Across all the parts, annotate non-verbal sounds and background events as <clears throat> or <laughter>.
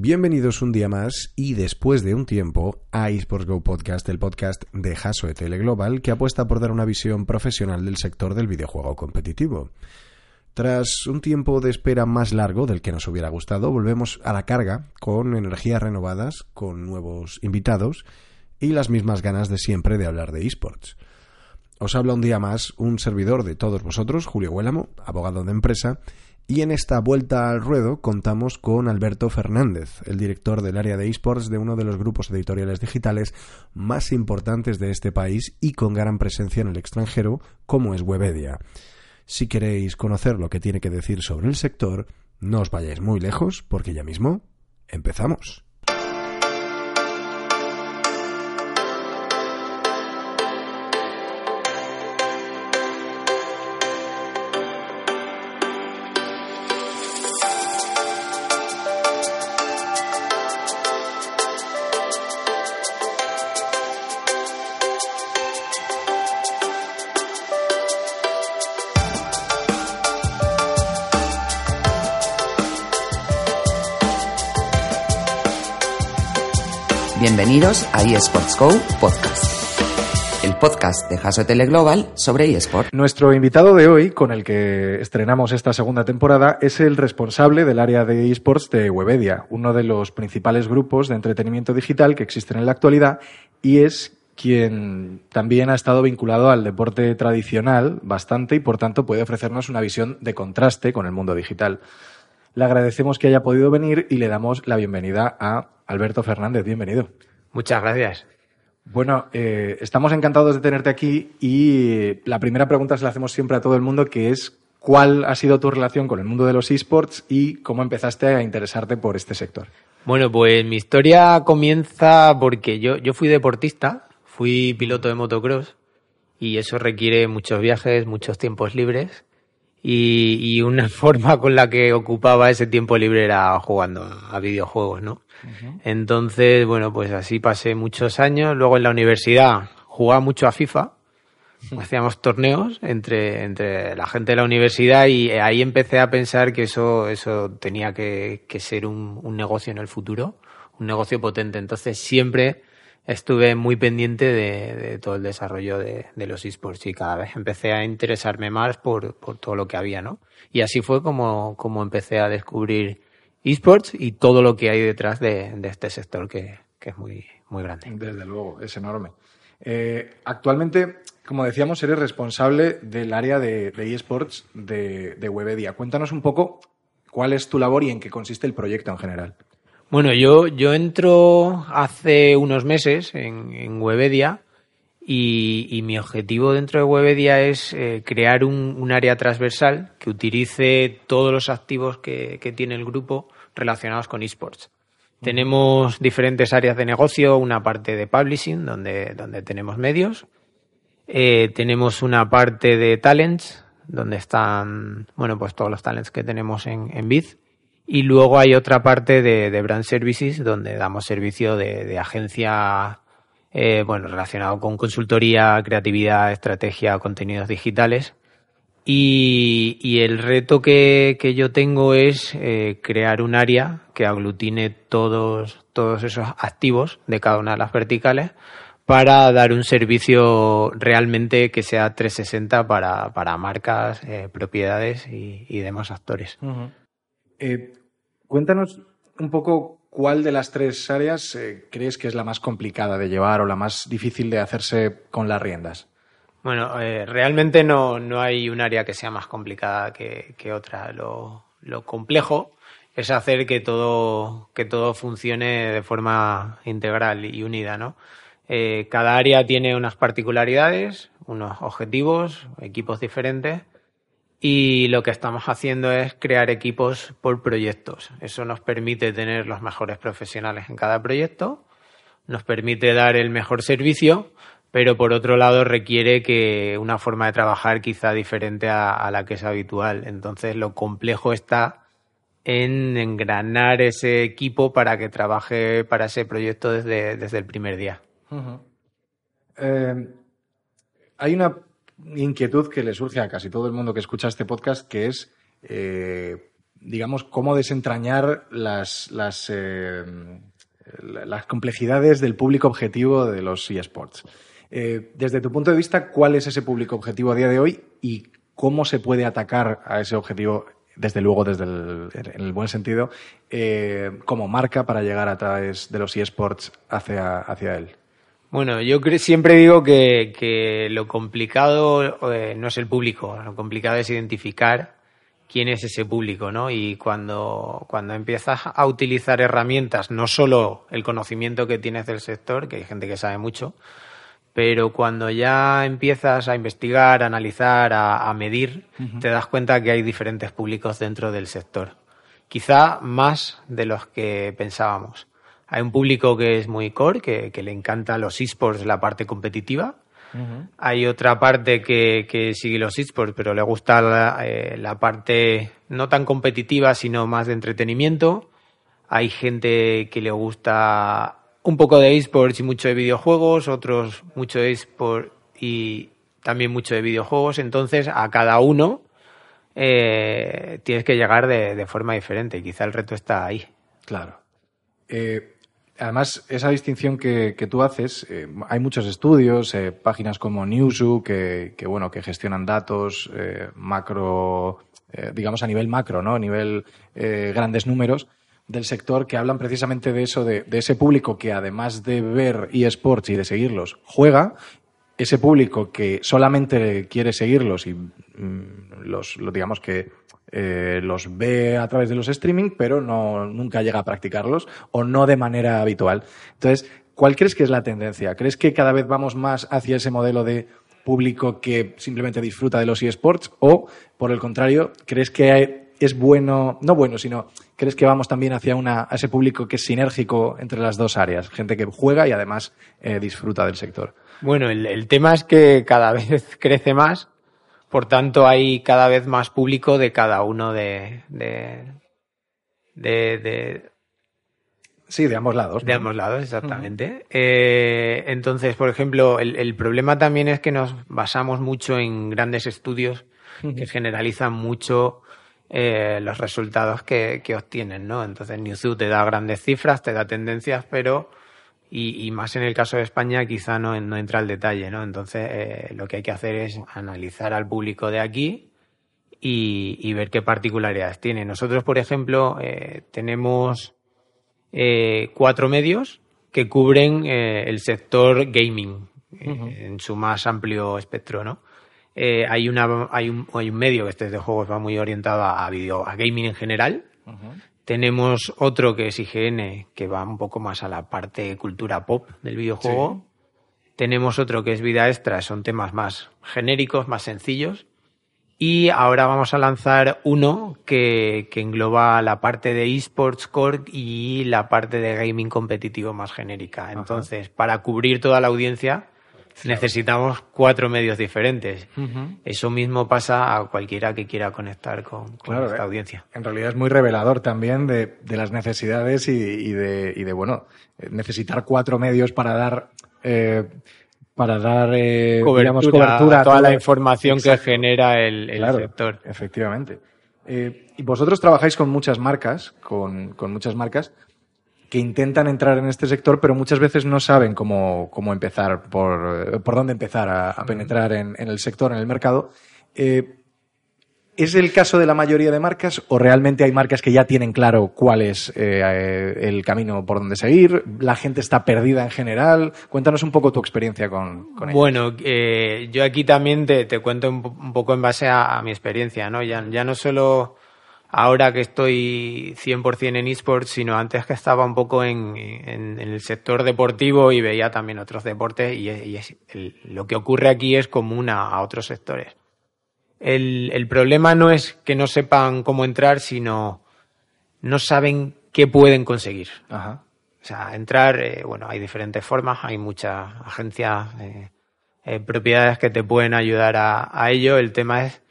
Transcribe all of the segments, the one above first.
Bienvenidos un día más y después de un tiempo a eSports Go Podcast, el podcast de Haso ETL Global que apuesta por dar una visión profesional del sector del videojuego competitivo. Tras un tiempo de espera más largo del que nos hubiera gustado, volvemos a la carga con energías renovadas, con nuevos invitados y las mismas ganas de siempre de hablar de esports. Os habla un día más un servidor de todos vosotros, Julio Huélamo, abogado de empresa, y en esta vuelta al ruedo contamos con Alberto Fernández, el director del área de esports de uno de los grupos editoriales digitales más importantes de este país y con gran presencia en el extranjero, como es Webedia. Si queréis conocer lo que tiene que decir sobre el sector, no os vayáis muy lejos, porque ya mismo empezamos. Bienvenidos a eSports Go Podcast, el podcast de Haso Tele Global sobre eSport. Nuestro invitado de hoy, con el que estrenamos esta segunda temporada, es el responsable del área de eSports de Webedia, uno de los principales grupos de entretenimiento digital que existen en la actualidad y es quien también ha estado vinculado al deporte tradicional bastante y por tanto puede ofrecernos una visión de contraste con el mundo digital. Le agradecemos que haya podido venir y le damos la bienvenida a Alberto Fernández. Bienvenido. Muchas gracias. Bueno, eh, estamos encantados de tenerte aquí y la primera pregunta se la hacemos siempre a todo el mundo, que es ¿cuál ha sido tu relación con el mundo de los esports y cómo empezaste a interesarte por este sector? Bueno, pues mi historia comienza porque yo, yo fui deportista, fui piloto de motocross y eso requiere muchos viajes, muchos tiempos libres y, y una <laughs> forma con la que ocupaba ese tiempo libre era jugando a videojuegos, ¿no? Entonces, bueno, pues así pasé muchos años. Luego en la universidad jugaba mucho a FIFA. Hacíamos torneos entre, entre la gente de la universidad y ahí empecé a pensar que eso, eso tenía que, que ser un, un negocio en el futuro, un negocio potente. Entonces siempre estuve muy pendiente de, todo el desarrollo de, los esports y cada vez empecé a interesarme más por, por todo lo que había, ¿no? Y así fue como, como empecé a descubrir esports y todo lo que hay detrás de, este sector que, que, es muy, muy grande. Desde luego, es enorme. Eh, actualmente, como decíamos, eres responsable del área de, de esports de, de Webedia. Cuéntanos un poco cuál es tu labor y en qué consiste el proyecto en general. Bueno, yo, yo entro hace unos meses en, en Webedia y, y, mi objetivo dentro de Webedia es eh, crear un, un, área transversal que utilice todos los activos que, que tiene el grupo relacionados con esports. Tenemos diferentes áreas de negocio, una parte de publishing, donde, donde tenemos medios. Eh, tenemos una parte de talents, donde están, bueno, pues todos los talents que tenemos en, en Biz. Y luego hay otra parte de, de brand services, donde damos servicio de, de agencia, eh, bueno, relacionado con consultoría, creatividad, estrategia, contenidos digitales. Y, y el reto que, que, yo tengo es eh, crear un área que aglutine todos, todos esos activos de cada una de las verticales para dar un servicio realmente que sea 360 para, para marcas, eh, propiedades y, y, demás actores. Uh -huh. eh, cuéntanos un poco cuál de las tres áreas eh, crees que es la más complicada de llevar o la más difícil de hacerse con las riendas. Bueno, eh, realmente no, no, hay un área que sea más complicada que, que otra. Lo, lo, complejo es hacer que todo, que todo funcione de forma integral y unida, ¿no? Eh, cada área tiene unas particularidades, unos objetivos, equipos diferentes y lo que estamos haciendo es crear equipos por proyectos. Eso nos permite tener los mejores profesionales en cada proyecto, nos permite dar el mejor servicio, pero por otro lado requiere que una forma de trabajar quizá diferente a, la que es habitual. Entonces lo complejo está en engranar ese equipo para que trabaje para ese proyecto desde, desde el primer día. Eh, hay una inquietud que le surge a casi todo el mundo que escucha este podcast, que es, eh, digamos, cómo desentrañar las, las, eh, las, complejidades del público objetivo de los eSports. Eh, desde tu punto de vista, ¿cuál es ese público objetivo a día de hoy y cómo se puede atacar a ese objetivo, desde luego, desde el, en el buen sentido, como marca para llegar a través de los eSports hacia, hacia él? Bueno, yo siempre digo que, lo complicado eh, no es el público, lo complicado es identificar quién es ese público, ¿no? Y cuando, cuando empiezas a utilizar herramientas, no solo el conocimiento que tienes del sector, que hay gente que sabe mucho, pero cuando ya empiezas a investigar, a analizar, a, medir, te das cuenta que hay diferentes públicos dentro del sector. Quizá más de los que pensábamos. Hay un público que es muy core, que, le encanta los esports, la parte competitiva. Hay otra parte que, sigue los esports, pero le gusta eh, la, parte no tan competitiva, sino más de entretenimiento. Hay gente que le gusta un poco de esports y mucho de videojuegos, otros mucho de esports y también mucho de videojuegos. Entonces, a cada uno eh, tienes que llegar de, de, forma diferente. Quizá el reto está ahí. Claro. Eh, Además, esa distinción que, tú haces, eh, hay muchos estudios, eh, páginas como Newzoo que, bueno, que gestionan datos eh, macro, digamos a nivel macro, ¿no? A nivel grandes números del sector que hablan precisamente de eso, de, ese público que además de ver eSports y de seguirlos, juega, ese público que solamente quiere seguirlos y mm, los, digamos que eh, los ve a través de los streaming, pero no, nunca llega a practicarlos o no de manera habitual. Entonces, ¿cuál crees que es la tendencia? ¿Crees que cada vez vamos más hacia ese modelo de público que simplemente disfruta de los eSports o, por el contrario, crees que es bueno, no bueno, sino crees que vamos también hacia una, ese público que es sinérgico entre las dos áreas, gente que juega y además eh, disfruta del sector? Bueno, el, tema es que cada <laughs> vez crece más por tanto, hay cada vez más público de cada uno de, de, de, Sí, de ambos lados. De ambos lados, exactamente. Eh, entonces, por ejemplo, el, problema también es que nos basamos mucho en grandes estudios que generalizan mucho eh, los resultados que, que, obtienen, ¿no? Entonces, Newzoo te da grandes cifras, te da tendencias, pero y, más en el caso de España quizá no, no entra al detalle, ¿no? Entonces eh, lo que hay que hacer es analizar al público de aquí y, ver qué particularidades tiene. Nosotros, por ejemplo, eh, tenemos eh, cuatro medios que cubren el sector gaming en su más amplio espectro, ¿no? hay, una, hay, un, hay un medio que este de juegos va muy orientado a, video, a gaming en general. Tenemos otro que es IGN, que va un poco más a la parte cultura pop del videojuego. Tenemos otro que es Vida Extra, son temas más genéricos, más sencillos. Y ahora vamos a lanzar uno que, que engloba la parte de esports core y la parte de gaming competitivo más genérica. Entonces, para cubrir toda la audiencia, necesitamos cuatro medios diferentes. Eso mismo pasa a cualquiera que quiera conectar con, esta eh, audiencia. En realidad es muy revelador también de, las necesidades y, de, bueno, necesitar cuatro medios para dar... Eh, para dar eh, cobertura, a toda la información que genera el, sector. Efectivamente. y vosotros trabajáis con muchas marcas, con, con muchas marcas que intentan entrar en este sector, pero muchas veces no saben cómo, cómo empezar, por, por dónde empezar a, penetrar en, el sector, en el mercado. Eh, ¿Es el caso de la mayoría de marcas o realmente hay marcas que ya tienen claro cuál es eh, el camino por donde seguir? ¿La gente está perdida en general? Cuéntanos un poco tu experiencia con, con Bueno, eh, yo aquí también te, te cuento un, poco en base a, mi experiencia, ¿no? Ya, ya no solo ahora que estoy 100% en esports, sino antes que estaba un poco en, el sector deportivo y veía también otros deportes y, lo que ocurre aquí es común a, otros sectores. el, el problema no es que no sepan cómo entrar, sino no saben qué pueden conseguir. Ajá. O sea, entrar, eh, bueno, hay diferentes formas, hay muchas agencias, eh, eh, propiedades que te pueden ayudar a, a ello. El tema es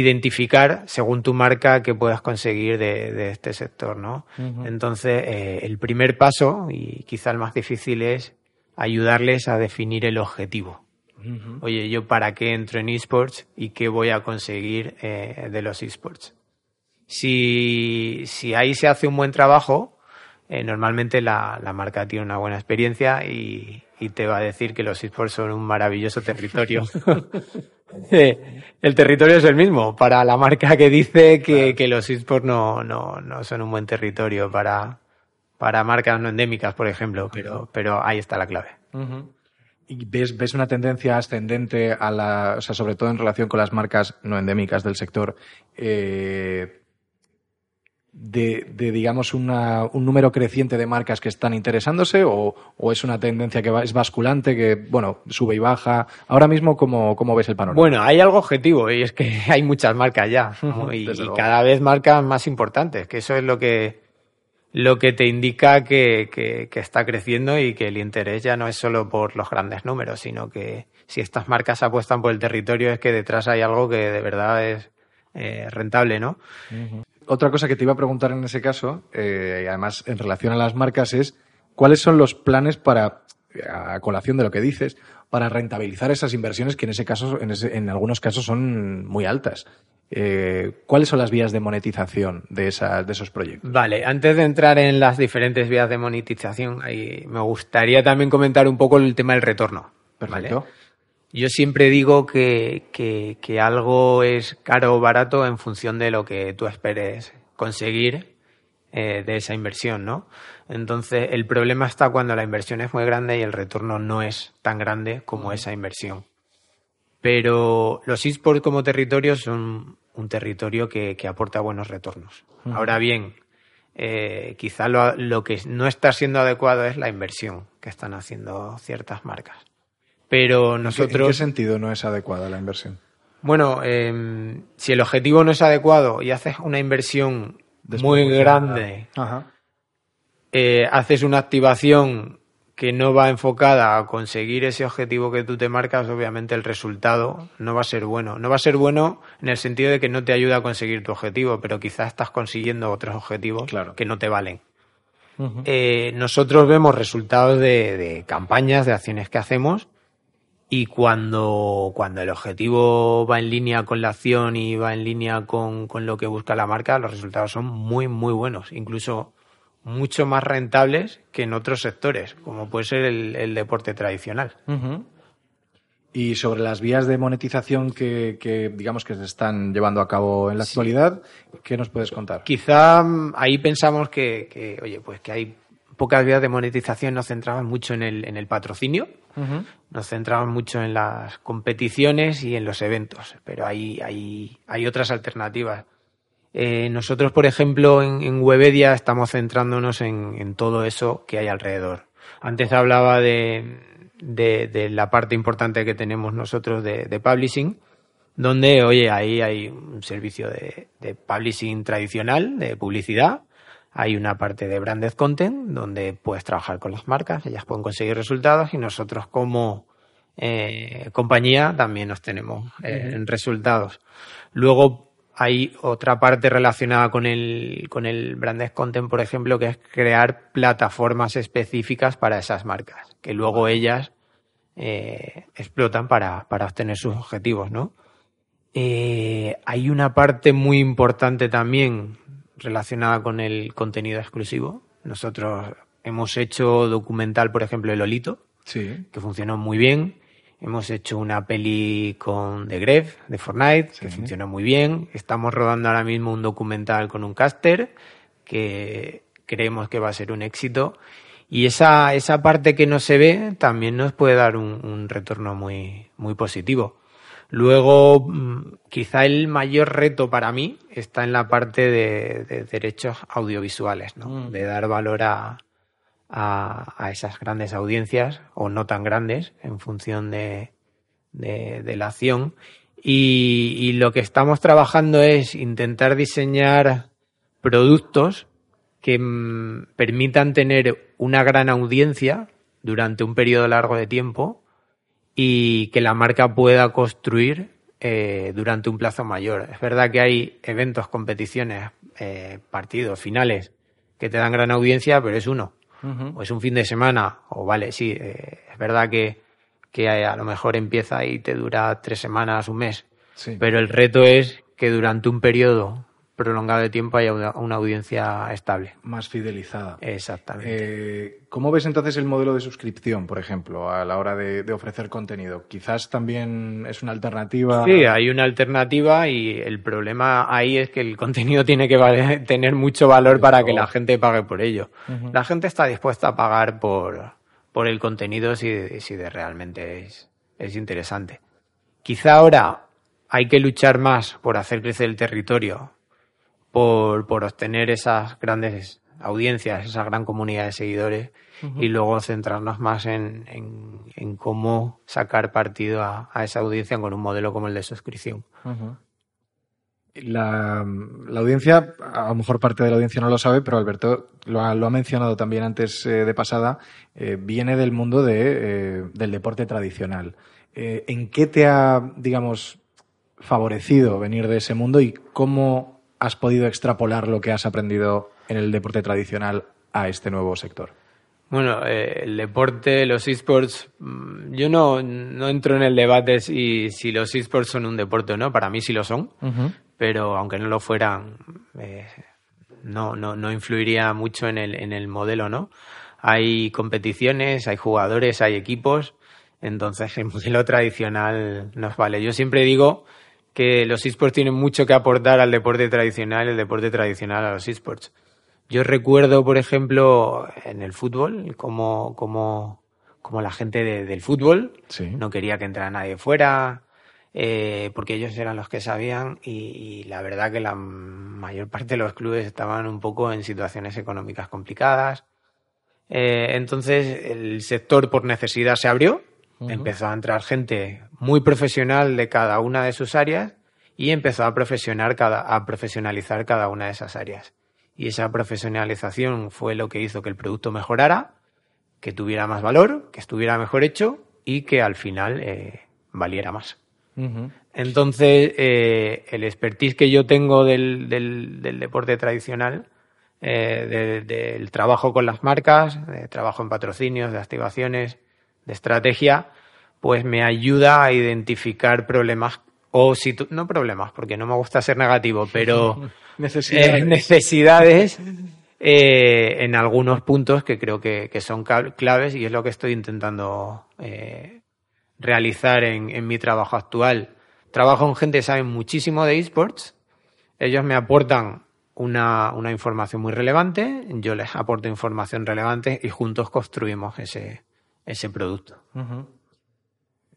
identificar, según tu marca, qué puedes conseguir de, de este sector, ¿no? Entonces, eh, el primer paso, y quizá el más difícil, es ayudarles a definir el objetivo. Oye, ¿yo para qué entro en esports y qué voy a conseguir eh, de los esports? Si, si ahí se hace un buen trabajo, eh, normalmente la, la marca tiene una buena experiencia y, y te va a decir que los esports son un maravilloso territorio. <laughs> Eh, el territorio es el mismo para la marca que dice que, que los esports no, no, no son un buen territorio para, para marcas no endémicas, por ejemplo, pero, pero ahí está la clave. ¿Y ves, ves una tendencia ascendente a la, o sea, sobre todo en relación con las marcas no endémicas del sector, eh, de, de, digamos, una, un número creciente de marcas que están interesándose o, o es una tendencia que va, es basculante, que, bueno, sube y baja? Ahora mismo, ¿cómo, cómo ves el panorama? Bueno, hay algo objetivo y es que <laughs> hay muchas marcas ya y, cada vez marcas más importantes, que eso es lo que, lo que te indica que, que, que está creciendo y que el interés ya no es solo por los grandes números, sino que si estas marcas apuestan por el territorio es que detrás hay algo que de verdad es eh, rentable, ¿no? Otra cosa que te iba a preguntar en ese caso, eh, y además en relación a las marcas, es cuáles son los planes para, a colación de lo que dices, para rentabilizar esas inversiones que en ese caso, en, ese- en algunos casos son muy altas. Eh, ¿Cuáles son las vías de monetización de, esa, de esos proyectos? Vale, antes de entrar en las diferentes vías de monetización, ahí me gustaría también comentar un poco el tema del retorno. Perfecto. ¿vale? Yo siempre digo que, que, que algo es caro o barato en función de lo que tú esperes conseguir eh, de esa inversión, ¿no? Entonces, el problema está cuando la inversión es muy grande y el retorno no es tan grande como esa inversión. Pero los esports como territorio son un territorio que, que aporta buenos retornos. Ahora bien, eh, quizá lo, lo que no está siendo adecuado es la inversión que están haciendo ciertas marcas. Pero ¿En qué- nosotros... ¿En qué sentido no es adecuada la inversión? Bueno, eh, si el objetivo no es adecuado y haces una inversión muy grande, Ajá. eh, haces una activación que no va enfocada a conseguir ese objetivo que tú te marcas, obviamente el resultado no va a ser bueno. No va a ser bueno en el sentido de que no te ayuda a conseguir tu objetivo, pero quizás estás consiguiendo otros objetivos Claro. que no te valen. Eh, nosotros vemos resultados de, de campañas, de acciones que hacemos y cuando, cuando el objetivo va en línea con la acción y va en línea con, con lo que busca la marca, los resultados son muy, muy buenos. Incluso mucho más rentables que en otros sectores, como puede ser el, el deporte tradicional. Y sobre las vías de monetización que, que, digamos que se están llevando a cabo en la actualidad, ¿qué nos puedes contar? Quizá mm, ahí pensamos que, que, oye, pues que hay pocas vías de monetización, nos centramos mucho en el, en el patrocinio, nos centramos mucho en las competiciones y en los eventos, pero hay, hay, hay otras alternativas. Eh, nosotros, por ejemplo, en, en Webedia estamos centrándonos en, en todo eso que hay alrededor. Antes hablaba de, de, de la parte importante que tenemos nosotros de, de publishing, donde, oye, ahí hay un servicio de, de publishing tradicional, de publicidad, hay una parte de branded content donde puedes trabajar con las marcas, ellas pueden conseguir resultados y nosotros como eh, compañía también nos tenemos eh, en resultados. Luego hay otra parte relacionada con el, con el branded content, por ejemplo, que es crear plataformas específicas para esas marcas, que luego ellas eh, explotan para, para obtener sus objetivos, ¿no? Eh, hay una parte muy importante también relacionada con el contenido exclusivo. Nosotros hemos hecho documental, por ejemplo, El Olito, Sí. que funcionó muy bien. Hemos hecho una peli con The Gref, de Fortnite, que funcionó muy bien. Estamos rodando ahora mismo un documental con un caster, que creemos que va a ser un éxito. Y esa, esa parte que no se ve también nos puede dar un, un retorno muy, muy positivo. Luego, mm, quizá el mayor reto para mí está en la parte de, de derechos audiovisuales, ¿no? De dar valor a, a, a esas grandes audiencias o no tan grandes en función de, de, de la acción Y, y lo que estamos trabajando es intentar diseñar productos que mm, permitan tener una gran audiencia durante un periodo largo de tiempo y que la marca pueda construir eh, durante un plazo mayor. Es verdad que hay eventos, competiciones, eh, partidos, finales que te dan gran audiencia, pero es uno. O es un fin de semana, o vale, sí, eh, es verdad que, que a lo mejor empieza y te dura tres semanas, un mes. Sí. Pero el reto es que durante un periodo prolongado de tiempo haya una, una audiencia estable. Más fidelizada. Exactamente. Eh, ¿Cómo ves entonces el modelo de suscripción, por ejemplo, a la hora de, de ofrecer contenido? Quizás también es una alternativa. Sí, hay una alternativa y el problema ahí es que el contenido tiene que valer- tener mucho valor para que la gente pague por ello. La gente está dispuesta a pagar por, por el contenido si, si de realmente es, es interesante. Quizá ahora hay que luchar más por hacer crecer el territorio, por, por obtener esas grandes audiencias, esa gran comunidad de seguidores y luego centrarnos más en, en, en cómo sacar partido a, a esa audiencia con un modelo como el de suscripción. La, la audiencia, a lo mejor parte de la audiencia no lo sabe, pero Alberto lo ha, lo ha mencionado también antes eh, de pasada, eh, viene del mundo de, eh, del deporte tradicional. ¿En qué te ha, digamos, favorecido venir de ese mundo y cómo has podido extrapolar lo que has aprendido en el deporte tradicional a este nuevo sector? Bueno, eh, el deporte, los esports, mm, yo no, no entro en el debate si, si los esports son un deporte o no, para mí sí lo son, pero aunque no lo fueran, eh, no, no, no influiría mucho en el, en el modelo, ¿no? Hay competiciones, hay jugadores, hay equipos, entonces el <laughs> modelo tradicional nos vale. Yo siempre digo que los esports tienen mucho que aportar al deporte tradicional, el deporte tradicional a los esports. Yo recuerdo, por ejemplo, en el fútbol, como, como, como la gente de- del fútbol Sí. no quería que entrara nadie fuera, eh, porque ellos eran los que sabían y, y la verdad que la mayor parte de los clubes estaban un poco en situaciones económicas complicadas. Eh, entonces el sector por necesidad se abrió, empezó a entrar gente muy profesional de cada una de sus áreas y empezó a profesionar cada, a profesionalizar cada una de esas áreas. Y esa profesionalización fue lo que hizo que el producto mejorara, que tuviera más valor, que estuviera mejor hecho y que al final eh, valiera más. Entonces, eh, el expertise que yo tengo del, del- del deporte tradicional, eh, de- del trabajo con las marcas, de trabajo en patrocinios, de activaciones, de estrategia, pues me ayuda a identificar problemas o situ- no problemas, porque no me gusta ser negativo, pero <laughs> Necesidades. eh, necesidades eh, en algunos puntos que creo que, que son claves y es lo que estoy intentando eh, realizar en, en mi trabajo actual. Trabajo con gente que sabe muchísimo de esports, ellos me aportan una, una información muy relevante, yo les aporto información relevante y juntos construimos ese, ese producto.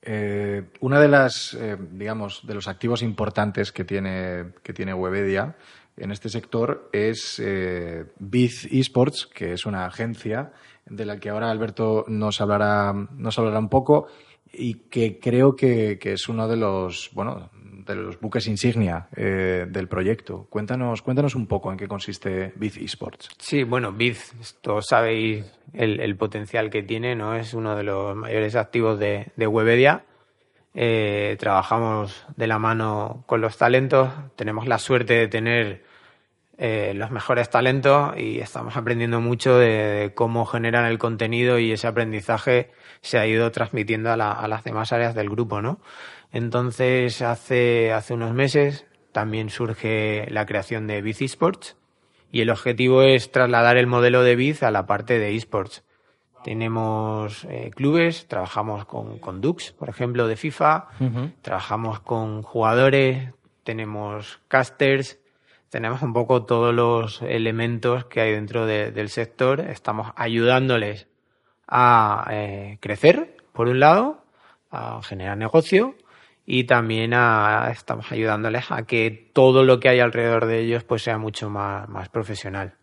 Eh, una de las, eh, digamos, de los activos importantes que tiene, que tiene Webedia en este sector es eh, Biz Esports, que es una agencia de la que ahora Alberto nos hablará, nos hablará un poco y que creo que, que es uno de los, bueno, de los buques insignia eh, del proyecto. Cuéntanos, cuéntanos un poco en qué consiste Biz Esports. Sí, bueno, Biz, todos sabéis el, el potencial que tiene, ¿no? Es uno de los mayores activos de, de Webedia. Eh, trabajamos de la mano con los talentos, tenemos la suerte de tener eh, los mejores talentos y estamos aprendiendo mucho de, cómo generan el contenido y ese aprendizaje se ha ido transmitiendo a, a las demás áreas del grupo, ¿no? Entonces, hace, hace unos meses también surge la creación de Biz Esports y el objetivo es trasladar el modelo de Biz a la parte de esports. Tenemos eh, clubes, trabajamos con, con Dux, por ejemplo, de FIFA, trabajamos con jugadores, tenemos casters, tenemos un poco todos los elementos que hay dentro de- del sector. Estamos ayudándoles a eh, crecer, por un lado, a generar negocio y también a, estamos ayudándoles a que todo lo que hay alrededor de ellos pues sea mucho más, más profesional.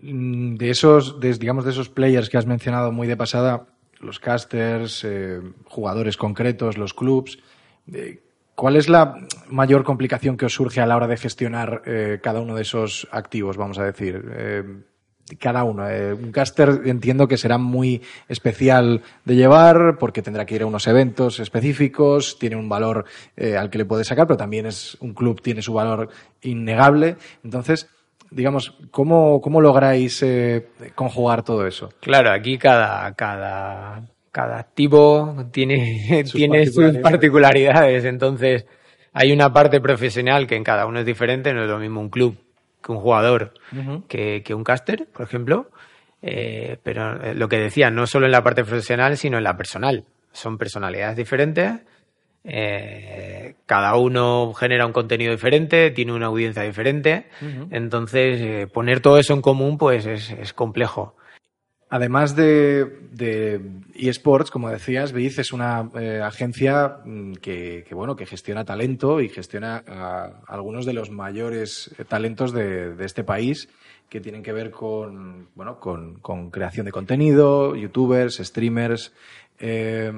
Mm, De esos, de- digamos, de esos players que has mencionado muy de pasada, los casters, eh, jugadores concretos, los clubs, Eh, ¿Cuál es la mayor complicación que os surge a la hora de gestionar eh, cada uno de esos activos, vamos a decir? Eh, cada uno. Eh, un caster entiendo que será muy especial de llevar porque tendrá que ir a unos eventos específicos, tiene un valor al que le puede sacar, pero también es un club, tiene su valor innegable. Entonces, digamos, ¿cómo, cómo lográis conjugar todo eso? Claro, aquí cada, cada cada activo tiene, sus, tiene particularidades. sus particularidades. Entonces, hay una parte profesional que en cada uno es diferente. No es lo mismo un club que un jugador que, que, un caster, por ejemplo. Eh, pero eh, lo que decía, no solo en la parte profesional, sino en la personal. Son personalidades diferentes. Eh, cada uno genera un contenido diferente, tiene una audiencia diferente. Entonces, eh, poner todo eso en común, pues es, es complejo. Además de, de, eSports, como decías, Biz es una eh, agencia mm, que, bueno, que gestiona talento y gestiona a, algunos de los mayores talentos de, este país que tienen que ver con, bueno, con, creación de contenido, youtubers, streamers. Eh,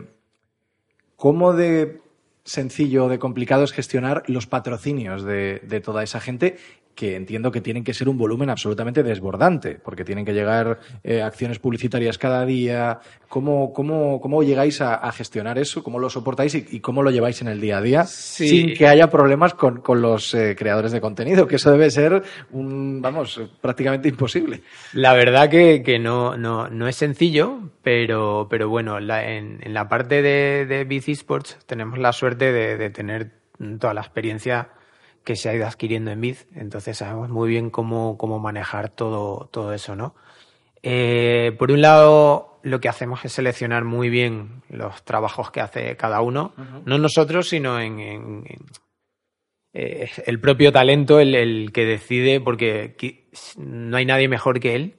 ¿Cómo de sencillo o de complicado es gestionar los patrocinios de toda esa gente que entiendo que tienen que ser un volumen absolutamente desbordante, porque tienen que llegar eh, acciones publicitarias cada día. ¿Cómo, cómo, cómo llegáis a, a, gestionar eso? ¿Cómo lo soportáis y, y, cómo lo lleváis en el día a día sí. sin que haya problemas con, con los eh, creadores de contenido? Que eso debe ser, un, vamos, prácticamente imposible. La verdad que, que no, no, no es sencillo, pero, pero bueno, la, en, en, la parte de, de BC Sports tenemos la suerte de, de tener toda la experiencia que se ha ido adquiriendo en Biz, entonces sabemos muy bien cómo, cómo manejar todo, todo eso, ¿no? Eh, por un lado, lo que hacemos es seleccionar muy bien los trabajos que hace cada uno, uh -huh. no nosotros, sino en, en, en eh, el propio talento, el, el, que decide, porque no hay nadie mejor que él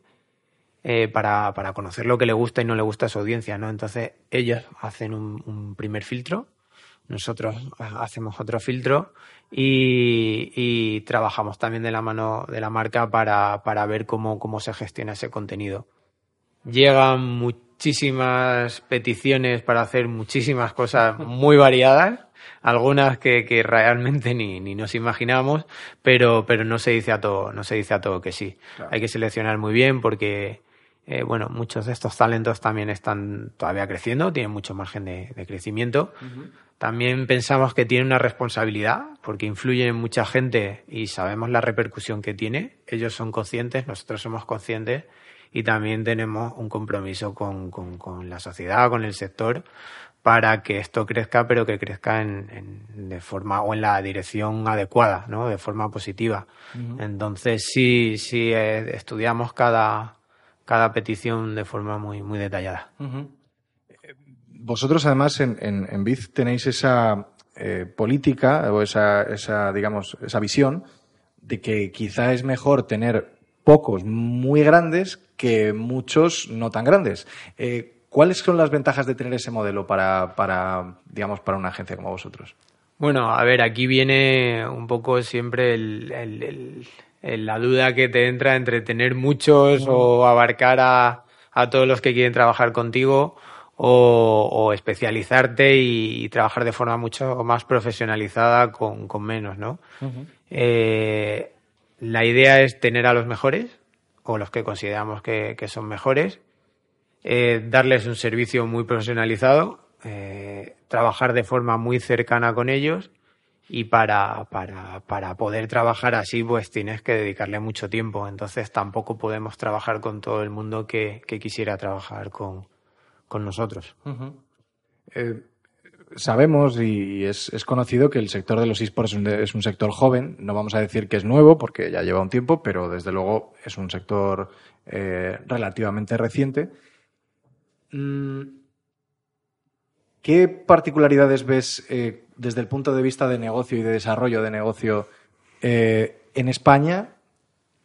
eh, para, para, conocer lo que le gusta y no le gusta a su audiencia, ¿no? Entonces, ellos hacen un, un primer filtro, nosotros hacemos otro filtro y, y, trabajamos también de la mano de la marca para, para ver cómo, cómo se gestiona ese contenido. Llegan muchísimas peticiones para hacer muchísimas cosas muy variadas, algunas que, que realmente ni, ni, nos imaginamos, pero, pero no se dice a todo, no se dice a todo que sí. Claro. Hay que seleccionar muy bien porque eh, bueno, muchos de estos talentos también están todavía creciendo, tienen mucho margen de, de crecimiento. Uh -huh. También pensamos que tiene una responsabilidad porque influye en mucha gente y sabemos la repercusión que tiene. Ellos son conscientes, nosotros somos conscientes y también tenemos un compromiso con, con, con la sociedad, con el sector, para que esto crezca, pero que crezca en, en, de forma o en la dirección adecuada, ¿no? de forma positiva. Uh -huh. Entonces, sí, sí eh, estudiamos cada, cada petición de forma muy, muy detallada. Uh -huh. Vosotros, además, en, en, tenéis esa eh, política o esa, esa, digamos, esa visión de que quizá es mejor tener pocos muy grandes que muchos no tan grandes. Eh, ¿Cuáles son las ventajas de tener ese modelo para, para, digamos, para una agencia como vosotros? Bueno, a ver, aquí viene un poco siempre el, el, el la duda que te entra entre tener muchos o abarcar a, a todos los que quieren trabajar contigo o, o especializarte y, y, trabajar de forma mucho más profesionalizada con, con menos, ¿no? Uh -huh. eh, la idea es tener a los mejores o los que consideramos que, que son mejores, eh, darles un servicio muy profesionalizado, eh, trabajar de forma muy cercana con ellos y para, para, para poder trabajar así, pues tienes que dedicarle mucho tiempo. Entonces tampoco podemos trabajar con todo el mundo que, que quisiera trabajar con, con nosotros. Uh -huh. eh, sabemos y es, es, conocido que el sector de los esports es un, es un, sector joven. No vamos a decir que es nuevo porque ya lleva un tiempo, pero desde luego es un sector eh, relativamente reciente. Mm, ¿Qué particularidades ves eh, desde el punto de vista de negocio y de desarrollo de negocio eh, en España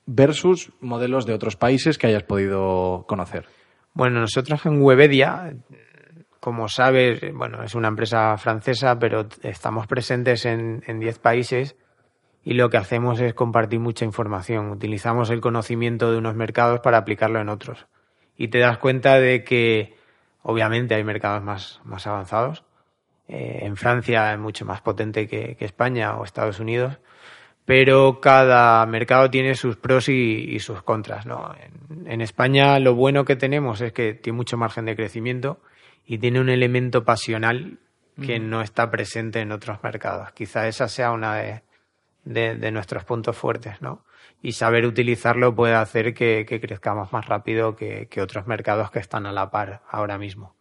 versus modelos de otros países que hayas podido conocer? Bueno, nosotros en Webedia, como sabes, bueno, es una empresa francesa, pero estamos presentes en 10 países y lo que hacemos es compartir mucha información. Utilizamos el conocimiento de unos mercados para aplicarlo en otros. Y te das cuenta de que Obviamente hay mercados más, más avanzados, Eh, en Francia es mucho más potente que, España o Estados Unidos, pero cada mercado tiene sus pros y, sus contras. ¿no? En, España lo bueno que tenemos es que tiene mucho margen de crecimiento y tiene un elemento pasional que no está presente en otros mercados. Quizá esa sea una de, de, nuestros puntos fuertes, ¿no? Y saber utilizarlo puede hacer que, crezcamos más rápido que, otros mercados que están a la par ahora mismo.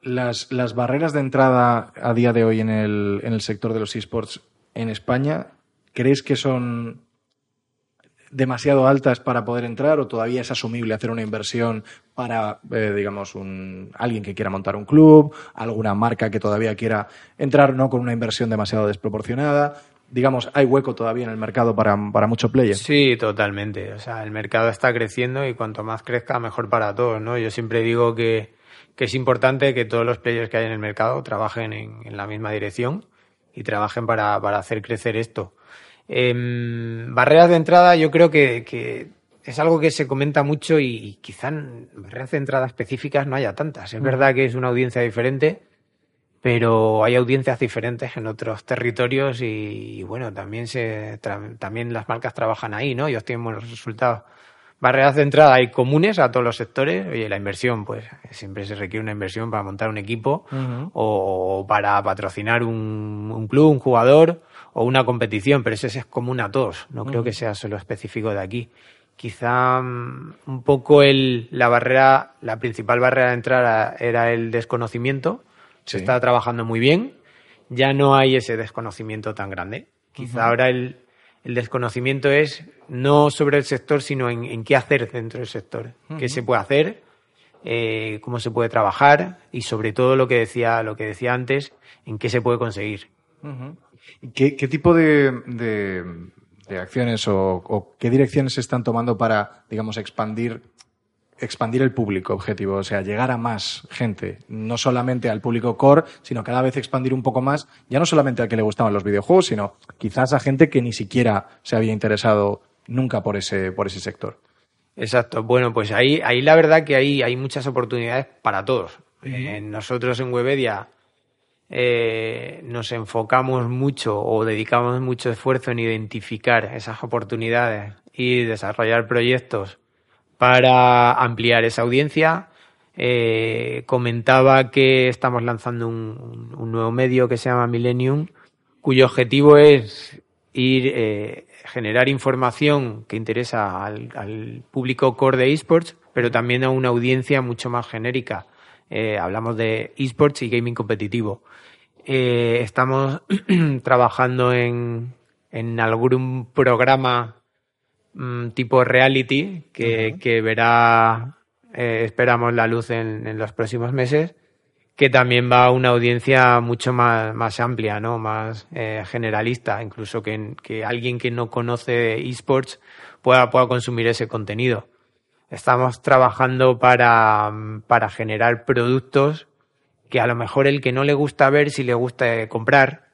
Las, las, barreras de entrada a día de hoy en el, en el sector de los esports en España, ¿crees que son demasiado altas para poder entrar o todavía es asumible hacer una inversión para, eh, digamos, un, alguien que quiera montar un club, alguna marca que todavía quiera entrar no con una inversión demasiado desproporcionada? Digamos, ¿hay hueco todavía en el mercado para, para mucho player? Sí, totalmente. O sea, el mercado está creciendo y cuanto más crezca, mejor para todos, ¿no? Yo siempre digo que, que es importante que todos los players que hay en el mercado trabajen en, en la misma dirección y trabajen para, para hacer crecer esto. Em, barreras de entrada yo creo que, es algo que se comenta mucho y, quizá barreras de entrada específicas no haya tantas. Es mm. verdad que es una audiencia diferente, pero hay audiencias diferentes en otros territorios y, bueno, también se también las marcas trabajan ahí, ¿no? Y obtienen buenos resultados. Barreras de entrada hay comunes a todos los sectores. Oye, la inversión, pues siempre se requiere una inversión para montar un equipo o, para patrocinar un, un club, un jugador o una competición, pero ese es común a todos, no creo que sea solo específico de aquí. Quizá mm, un poco el, la barrera, la principal barrera de entrada era el desconocimiento, se está trabajando muy bien, ya no hay ese desconocimiento tan grande. Quizá ahora el, el, desconocimiento es no sobre el sector, sino en, qué hacer dentro del sector, qué se puede hacer, eh, cómo se puede trabajar y sobre todo lo que decía, lo que decía antes, en qué se puede conseguir. ¿Qué, tipo de, acciones o, qué direcciones se están tomando para, digamos, expandir, expandir el público objetivo? O sea, llegar a más gente, no solamente al público core, sino cada vez expandir un poco más, ya no solamente al que le gustaban los videojuegos, sino quizás a gente que ni siquiera se había interesado nunca por ese, por ese sector. Exacto. Bueno, pues ahí, ahí la verdad que hay, hay muchas oportunidades para todos. Eh, nosotros en Webedia eh, nos enfocamos mucho o dedicamos mucho esfuerzo en identificar esas oportunidades y desarrollar proyectos para ampliar esa audiencia. Eh, comentaba que estamos lanzando un, nuevo medio que se llama Millennium, cuyo objetivo es ir eh, generar información que interesa al, público core de esports, pero también a una audiencia mucho más genérica. Eh, hablamos de esports y gaming competitivo. Estamos <clears throat> trabajando en, en, algún programa mm, tipo reality que, que verá, eh, esperamos la luz en, en, los próximos meses, que también va a una audiencia mucho más, más amplia, ¿no? más eh, generalista, incluso que, que alguien que no conoce esports pueda, pueda consumir ese contenido. Estamos trabajando para, para generar productos que a lo mejor el que no le gusta ver, si le gusta comprar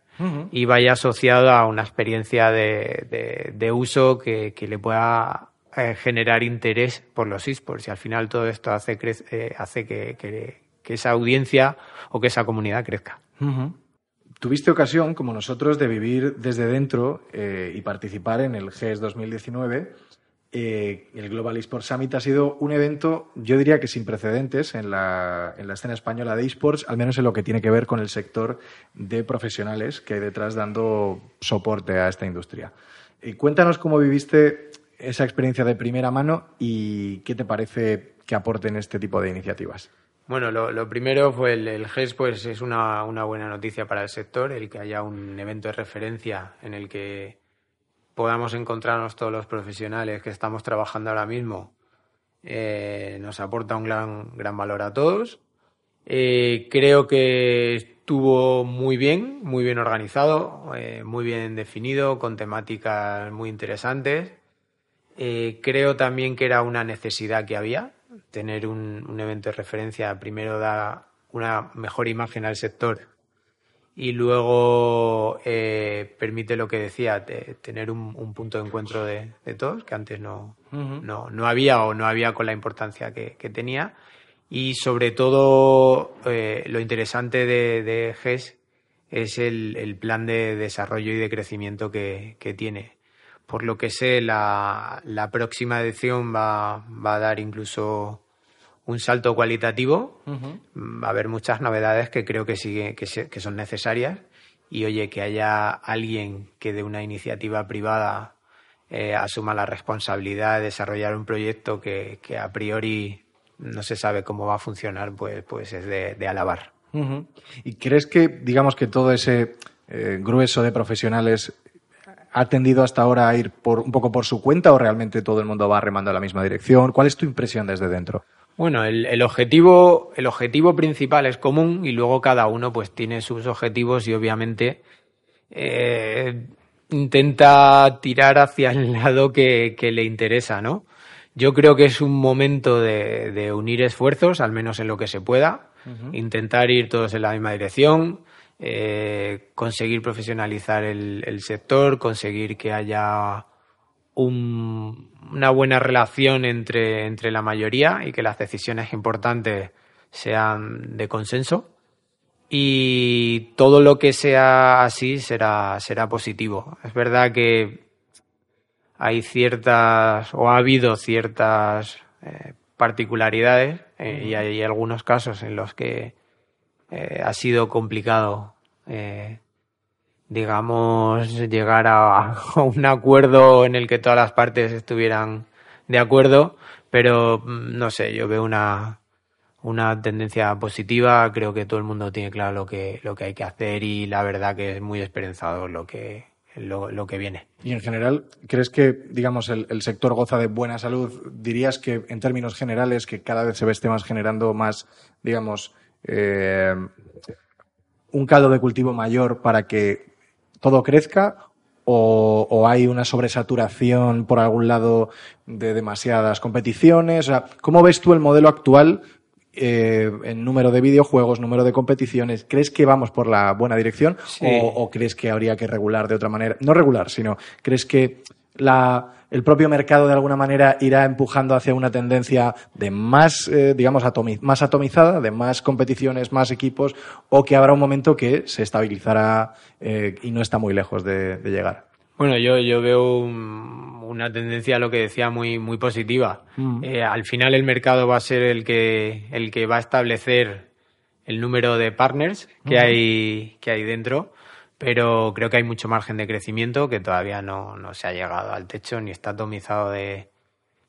y vaya asociado a una experiencia de, de, uso que, que, le pueda eh, generar interés por los esports. Y al final todo esto hace, eh, hace que, que, esa audiencia o que esa comunidad crezca. Tuviste ocasión, como nosotros, de vivir desde dentro eh, y participar en el GES 2019 eh, el Global Esports Summit ha sido un evento, yo diría que sin precedentes en la, en la, escena española de esports, al menos en lo que tiene que ver con el sector de profesionales que hay detrás dando soporte a esta industria. Eh, cuéntanos cómo viviste esa experiencia de primera mano y qué te parece que aporten este tipo de iniciativas. Bueno, lo, primero fue el, GES, pues es una buena noticia para el sector, el que haya un evento de referencia en el que podamos encontrarnos todos los profesionales que estamos trabajando ahora mismo eh, nos aporta un gran, gran valor a todos. Eh, creo que estuvo muy bien, muy bien organizado, eh, muy bien definido, con temáticas muy interesantes. creo también que era una necesidad que había, tener un, un evento de referencia, primero da una mejor imagen al sector y luego eh, permite lo que decía, tener un, punto de encuentro de, todos, que antes no, no, no, había o no había con la importancia que, tenía. Y sobre todo, eh, lo interesante de, de GES es el, el, plan de desarrollo y de crecimiento que, que tiene. Por lo que sé, la, la próxima edición va, va, a dar incluso un salto cualitativo. Uh -huh. Va a haber muchas novedades que creo que, sigue, que, se, que son necesarias. Y oye, que haya alguien que de una iniciativa privada eh, asuma la responsabilidad de desarrollar un proyecto que, que, a priori no se sabe cómo va a funcionar, pues, pues es de, de alabar. Uh -huh. ¿Y crees que, digamos, que todo ese eh, grueso de profesionales ha tendido hasta ahora a ir por, un poco por su cuenta o realmente todo el mundo va remando en la misma dirección? ¿Cuál es tu impresión desde dentro? Bueno, el, el, objetivo, el objetivo principal es común y luego cada uno pues tiene sus objetivos y obviamente eh, intenta tirar hacia el lado que, que, le interesa, ¿no? Yo creo que es un momento de, de unir esfuerzos, al menos en lo que se pueda, uh -huh. intentar ir todos en la misma dirección, eh, conseguir profesionalizar el, el, sector, conseguir que haya un, una buena relación entre, entre la mayoría y que las decisiones importantes sean de consenso. Y todo lo que sea así será, será positivo. Es verdad que hay ciertas, o ha habido ciertas eh, particularidades eh, y hay algunos casos en los que eh, ha sido complicado, digamos, llegar <laughs> a, un acuerdo en el que todas las partes estuvieran de acuerdo, pero mm, no sé, yo veo una, una tendencia positiva, creo que todo el mundo tiene claro lo que, lo que hay que hacer y la verdad que es muy esperanzador lo que, lo, lo, que viene. Y en general, ¿crees que, digamos, el, el, sector goza de buena salud? ¿Dirías que, en términos generales, que cada vez se ve este más generando más, digamos, eh, un caldo de cultivo mayor para que todo crezca? O, o, hay una sobresaturación por algún lado de demasiadas competiciones? O sea, ¿Cómo ves tú el modelo actual eh, en número de videojuegos, número de competiciones, ¿crees que vamos por la buena dirección sí. o, o, crees que habría que regular de otra manera? No regular, sino crees que la, el propio mercado de alguna manera irá empujando hacia una tendencia de más, eh, digamos, más atomizada, de más competiciones, más equipos, o que habrá un momento que se estabilizará eh, y no está muy lejos de, de llegar? Bueno, yo, yo veo un, una tendencia a lo que decía muy, muy positiva. Mm. Eh, al final el mercado va a ser el que, el que va a establecer el número de partners que, mm. hay, que hay dentro, pero creo que hay mucho margen de crecimiento que todavía no, no se ha llegado al techo ni está atomizado de,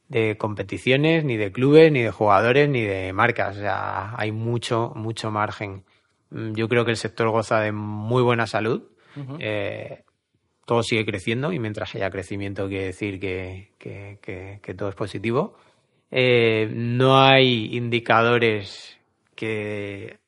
de competiciones, ni de clubes, ni de jugadores, ni de marcas. O sea, hay mucho, mucho margen. Mm, yo creo que el sector goza de muy buena salud. Uh -huh. eh, todo sigue creciendo y mientras haya crecimiento quiere decir que, que, que, que todo es positivo. Eh, no hay indicadores que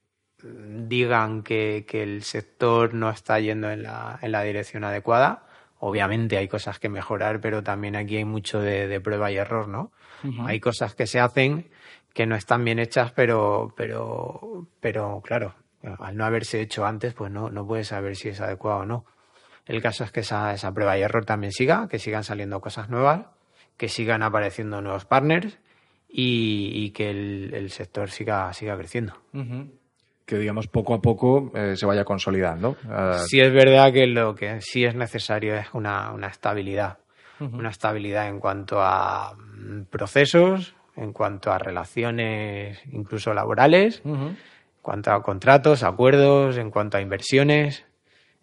digan que, el sector no está yendo en la, en la, dirección adecuada. Obviamente hay cosas que mejorar, pero también aquí hay mucho de, de prueba y error, ¿no? Uh -huh. Hay cosas que se hacen que no están bien hechas, pero, pero, pero claro, al no haberse hecho antes, pues no, no puedes saber si es adecuado o no. El caso es que esa, esa prueba y error también siga, que sigan saliendo cosas nuevas, que sigan apareciendo nuevos partners y, y que el, el, sector siga, siga creciendo. Uh -huh. Que digamos poco a poco eh, se vaya consolidando. Uh... Sí es verdad que lo que sí es necesario es una, una estabilidad. Uh -huh. Una estabilidad en cuanto a mm, procesos, en cuanto a relaciones incluso laborales, uh -huh. en cuanto a contratos, acuerdos, en cuanto a inversiones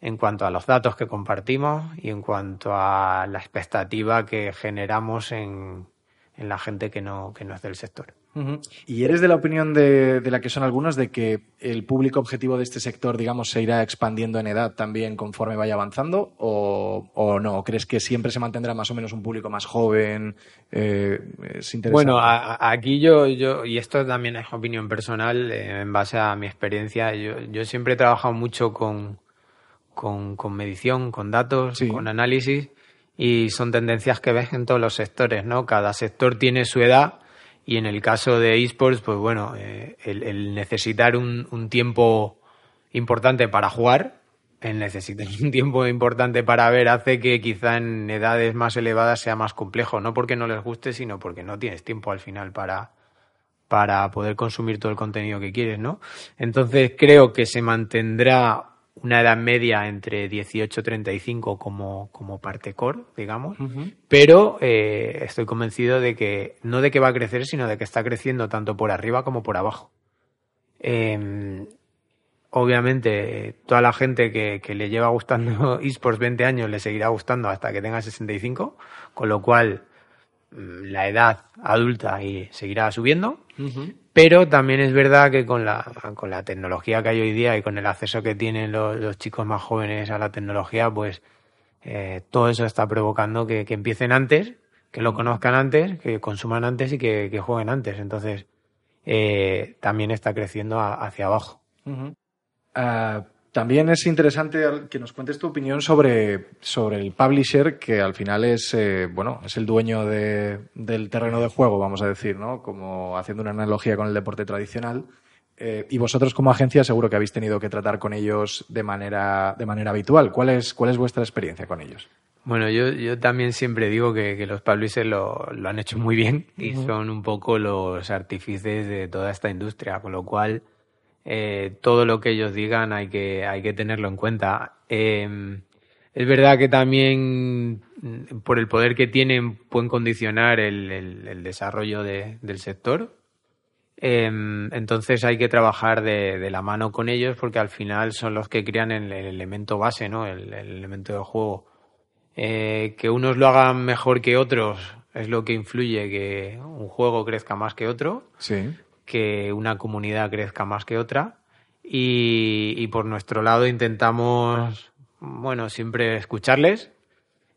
en cuanto a los datos que compartimos y en cuanto a la expectativa que generamos en, en la gente que no, que no es del sector. Uh -huh. ¿Y eres de la opinión de, de, la que son algunos de que el público objetivo de este sector, digamos, se irá expandiendo en edad también conforme vaya avanzando? ¿O, o no? ¿Crees que siempre se mantendrá más o menos un público más joven? Eh, bueno, a, aquí yo, yo, y esto también es opinión personal, eh, en base a mi experiencia, yo, yo siempre he trabajado mucho con con, con medición, con datos, sí. con análisis y son tendencias que ves en todos los sectores, ¿no? Cada sector tiene su edad y en el caso de esports, pues bueno, eh, el, el, necesitar un, un, tiempo importante para jugar, el necesitar un tiempo importante para ver hace que quizá en edades más elevadas sea más complejo, no porque no les guste, sino porque no tienes tiempo al final para, para poder consumir todo el contenido que quieres, ¿no? Entonces creo que se mantendrá una edad media entre 18 y 35 como, como parte core, digamos, pero eh, estoy convencido de que no de que va a crecer, sino de que está creciendo tanto por arriba como por abajo. Em, obviamente, toda la gente que, que, le lleva gustando <laughs> esports 20 años le seguirá gustando hasta que tenga 65, con lo cual mm, la edad adulta y seguirá subiendo. Pero también es verdad que con la, con la tecnología que hay hoy día y con el acceso que tienen los, chicos más jóvenes a la tecnología, pues eh, todo eso está provocando que, empiecen antes, que lo conozcan antes, que consuman antes y que, jueguen antes. Entonces, eh, también está creciendo hacia abajo. También es interesante que nos cuentes tu opinión sobre, sobre el publisher, que al final es, eh, bueno, es el dueño de, del terreno de juego, vamos a decir, ¿no? Como haciendo una analogía con el deporte tradicional. Eh, y vosotros como agencia seguro que habéis tenido que tratar con ellos de manera, de manera habitual. ¿Cuál es, cuál es vuestra experiencia con ellos? Bueno, yo, yo también siempre digo que, que los publishers lo, lo, han hecho muy bien y son un poco los artífices de toda esta industria, con lo cual eh, todo lo que ellos digan hay que, hay que tenerlo en cuenta. Em, es verdad que también mm, por el poder que tienen pueden condicionar el, desarrollo del sector. Em, entonces hay que trabajar de, la mano con ellos porque al final son los que crean el, elemento base, ¿no? el, elemento de juego. Eh, que unos lo hagan mejor que otros es lo que influye que un juego crezca más que otro. Sí que una comunidad crezca más que otra. Y, por nuestro lado intentamos, bueno, siempre escucharles,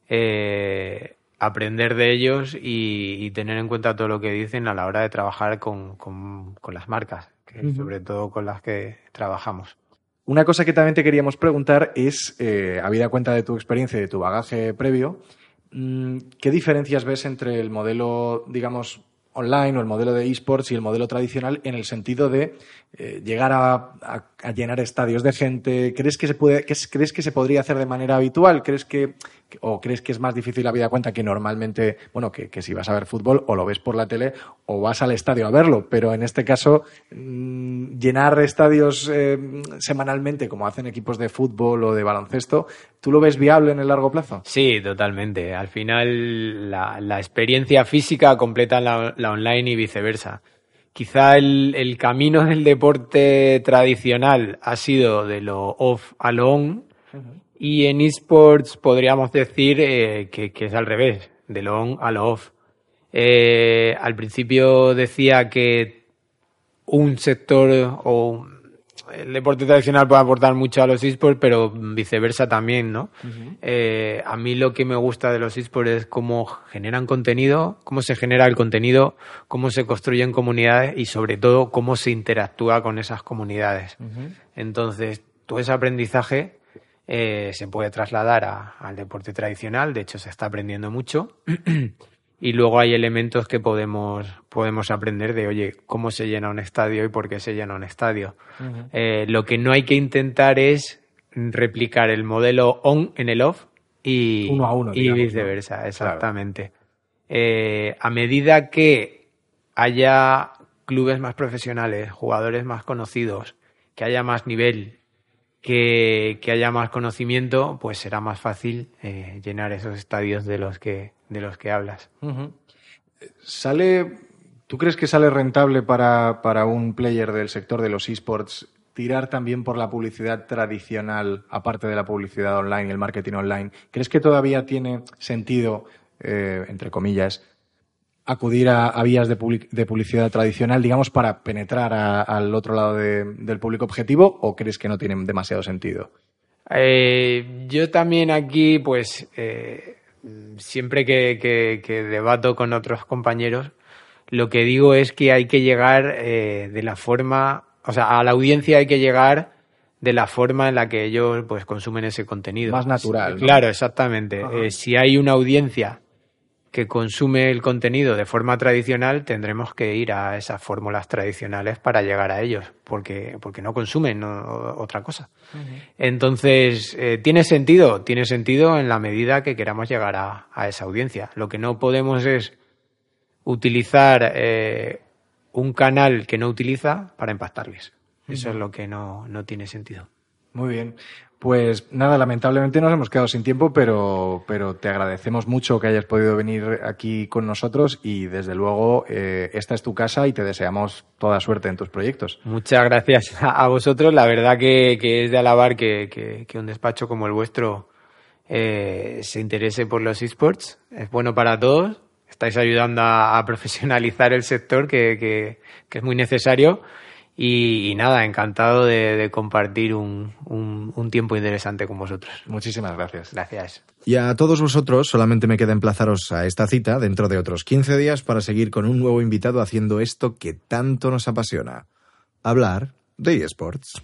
eh, aprender de ellos y, tener en cuenta todo lo que dicen a la hora de trabajar con, las marcas, que sobre todo con las que trabajamos. Una cosa que también te queríamos preguntar es, eh, habida cuenta de tu experiencia y de tu bagaje previo, mm, ¿qué diferencias ves entre el modelo, digamos, online o el modelo de esports y el modelo tradicional en el sentido de eh, llegar a, llenar estadios de gente. ¿Crees que se puede, crees que se podría hacer de manera habitual? ¿Crees que, o crees que es más difícil la vida cuenta que normalmente, bueno, que, si vas a ver fútbol o lo ves por la tele o vas al estadio a verlo? Pero en este caso, mm, llenar estadios eh, semanalmente como hacen equipos de fútbol o de baloncesto, ¿tú lo ves viable en el largo plazo? Sí, totalmente. Al final la, experiencia física completa la online y viceversa quizá el, camino del deporte tradicional ha sido de lo off a lo on y en esports podríamos decir eh, que, es al revés, de lo on a lo off. Eh, al principio decía que un sector o el deporte tradicional puede aportar mucho a los esports, pero viceversa también, ¿no? Eh, a mí lo que me gusta de los esports es cómo generan contenido, cómo se genera el contenido, cómo se construyen comunidades y sobre todo cómo se interactúa con esas comunidades. Entonces, todo ese aprendizaje eh, se puede trasladar al deporte tradicional, de hecho se está aprendiendo mucho. <clears throat> y luego hay elementos que podemos, podemos aprender de, oye, cómo se llena un estadio y por qué se llena un estadio. Eh, lo que no hay que intentar es replicar el modelo on en el off y, y viceversa, exactamente. Eh, a medida que haya clubes más profesionales, jugadores más conocidos, que haya más nivel, que, haya más conocimiento, pues será más fácil eh, llenar esos estadios de los que, de los que hablas. ¿Sale, ¿Tú crees que sale rentable para, para un player del sector de los esports tirar también por la publicidad tradicional, aparte de la publicidad online y el marketing online? ¿Crees que todavía tiene sentido, eh, entre comillas, acudir a, vías de, publicidad tradicional, digamos, para penetrar al otro lado del público objetivo o crees que no tiene demasiado sentido? Eh, yo también aquí, pues, eh, siempre que, debato con otros compañeros, lo que digo es que hay que llegar eh, de la forma, o sea, a la audiencia hay que llegar de la forma en la que ellos pues consumen ese contenido. Más natural. Claro, exactamente. Si hay una audiencia que consume el contenido de forma tradicional, tendremos que ir a esas fórmulas tradicionales para llegar a ellos, porque, porque no consumen otra cosa. Entonces, eh, ¿tiene sentido? Tiene sentido en la medida que queramos llegar a, esa audiencia. Lo que no podemos es utilizar eh, un canal que no utiliza para impactarles. Eso es lo que no, no tiene sentido. Muy bien. Pues nada, lamentablemente nos hemos quedado sin tiempo, pero, pero te agradecemos mucho que hayas podido venir aquí con nosotros y desde luego eh, esta es tu casa y te deseamos toda suerte en tus proyectos. Muchas gracias <laughs> a vosotros. La verdad que, que es de alabar que, que, que, un despacho como el vuestro eh, se interese por los esports. Es bueno para todos. Estáis ayudando a, a profesionalizar el sector que, que, que es muy necesario. Y, y, nada, encantado de, de compartir un, un, un, tiempo interesante con vosotros. Muchísimas gracias. Gracias. Y a todos vosotros solamente me queda emplazaros a esta cita dentro de otros 15 días para seguir con un nuevo invitado haciendo esto que tanto nos apasiona. Hablar de eSports.